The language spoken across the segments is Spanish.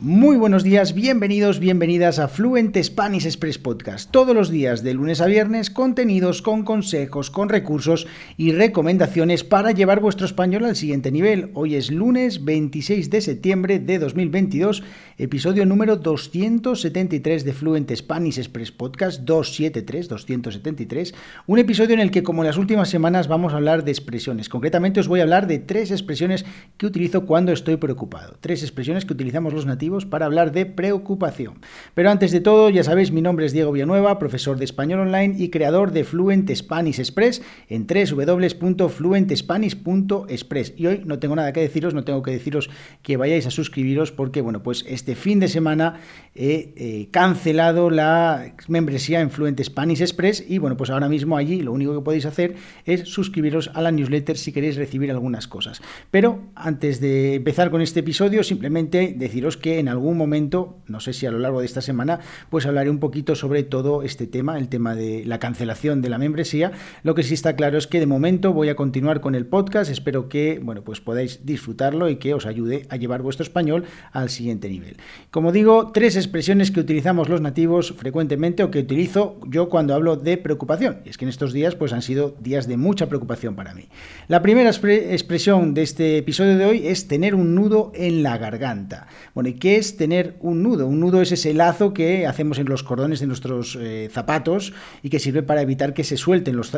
Muy buenos días, bienvenidos, bienvenidas a Fluent Spanish Express Podcast. Todos los días, de lunes a viernes, contenidos con consejos, con recursos y recomendaciones para llevar vuestro español al siguiente nivel. Hoy es lunes 26 de septiembre de 2022, episodio número 273 de Fluent Spanish Express Podcast 273, 273, un episodio en el que como en las últimas semanas vamos a hablar de expresiones. Concretamente os voy a hablar de tres expresiones que utilizo cuando estoy preocupado. Tres expresiones que utilizamos los nativos para hablar de preocupación. Pero antes de todo, ya sabéis, mi nombre es Diego Villanueva, profesor de español online y creador de Fluent Spanish Express en www.fluentespanish.express. Y hoy no tengo nada que deciros, no tengo que deciros que vayáis a suscribiros porque, bueno, pues este fin de semana he eh, cancelado la membresía en Fluent Spanish Express y, bueno, pues ahora mismo allí lo único que podéis hacer es suscribiros a la newsletter si queréis recibir algunas cosas. Pero antes de empezar con este episodio, simplemente deciros que en algún momento, no sé si a lo largo de esta semana, pues hablaré un poquito sobre todo este tema, el tema de la cancelación de la membresía. Lo que sí está claro es que de momento voy a continuar con el podcast, espero que, bueno, pues podáis disfrutarlo y que os ayude a llevar vuestro español al siguiente nivel. Como digo, tres expresiones que utilizamos los nativos frecuentemente o que utilizo yo cuando hablo de preocupación. Y es que en estos días pues han sido días de mucha preocupación para mí. La primera expresión de este episodio de hoy es tener un nudo en la garganta. Bueno, ¿y qué es tener un nudo? Un nudo es ese lazo que hacemos en los cordones de nuestros eh, zapatos y que sirve para evitar que se suelten los,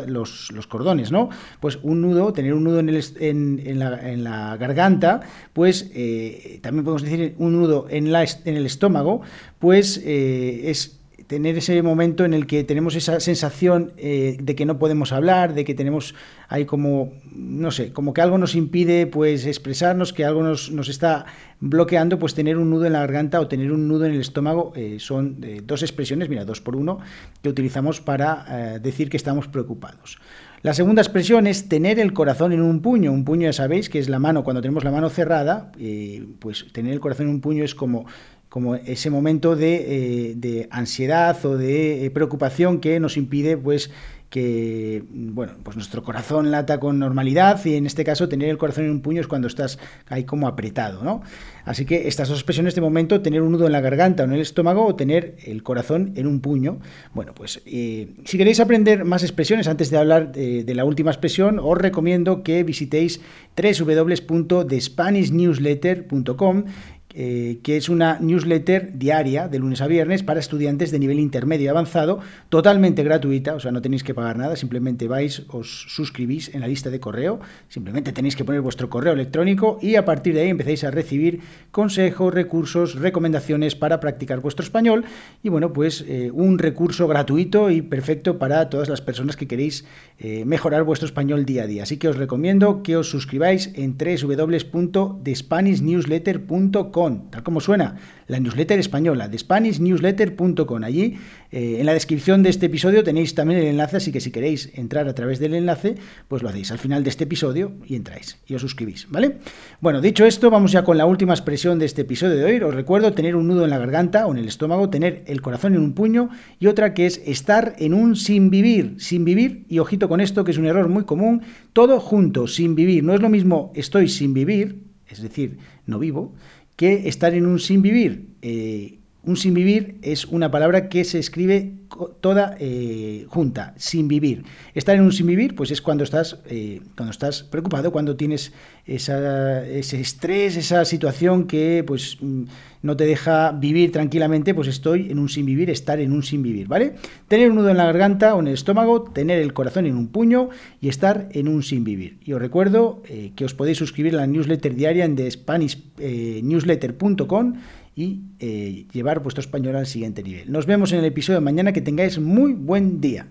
cordones, ¿no? Pues un nudo, tener un nudo en, la, garganta, pues eh, también podemos decir un nudo en, en el estómago, pues eh, es tener ese momento en el que tenemos esa sensación eh, de que no podemos hablar, de que tenemos ahí como, no sé, como que algo nos impide pues expresarnos, que algo nos, nos está bloqueando, pues tener un nudo en la garganta o tener un nudo en el estómago eh, son eh, dos expresiones, mira, dos por uno, que utilizamos para decir que estamos preocupados. La segunda expresión es tener el corazón en un puño. Un puño ya sabéis que es la mano, cuando tenemos la mano cerrada, pues tener el corazón en un puño es como como ese momento de, eh, ansiedad o de eh, preocupación que nos impide pues que bueno pues nuestro corazón lata con normalidad y en este caso tener el corazón en un puño es cuando estás ahí como apretado ¿no? así que estas dos expresiones de momento tener un nudo en la garganta o en el estómago o tener el corazón en un puño bueno pues eh, si queréis aprender más expresiones antes de hablar de, de la última expresión os recomiendo que visitéis www.thespanishnewsletter.com eh, que es una newsletter diaria de lunes a viernes para estudiantes de nivel intermedio y avanzado, totalmente gratuita, o sea, no tenéis que pagar nada, simplemente vais, os suscribís en la lista de correo, simplemente tenéis que poner vuestro correo electrónico y a partir de ahí empezáis a recibir consejos, recursos, recomendaciones para practicar vuestro español y bueno, pues eh, un recurso gratuito y perfecto para todas las personas que queréis eh, mejorar vuestro español día a día. Así que os recomiendo que os suscribáis en www.thespanishnewsletter.com tal como suena, la newsletter española, de SpanishNewsletter.com. Allí, eh, en la descripción de este episodio tenéis también el enlace, así que si queréis entrar a través del enlace, pues lo hacéis al final de este episodio y entráis y os suscribís, ¿vale? Bueno, dicho esto, vamos ya con la última expresión de este episodio de hoy. Os recuerdo tener un nudo en la garganta o en el estómago, tener el corazón en un puño y otra que es estar en un sin vivir, sin vivir, y ojito con esto, que es un error muy común, todo junto, sin vivir. No es lo mismo estoy sin vivir, es decir, no vivo, que estar en un sin vivir. Eh, un sin vivir es una palabra que se escribe toda eh, junta, sin vivir. Estar en un sin vivir, pues es cuando estás, eh, cuando estás preocupado, cuando tienes ese estrés, esa situación que pues mm, no te deja vivir tranquilamente, pues estoy en un sin vivir, estar en un sin vivir, ¿vale? Tener un nudo en la garganta o en el estómago, tener el corazón en un puño y estar en un sin vivir. Y os recuerdo que os podéis suscribir a la newsletter diaria en thespanishnewsletter.com y eh, llevar vuestro español al siguiente nivel. Nos vemos en el episodio de mañana, que tengáis muy buen día.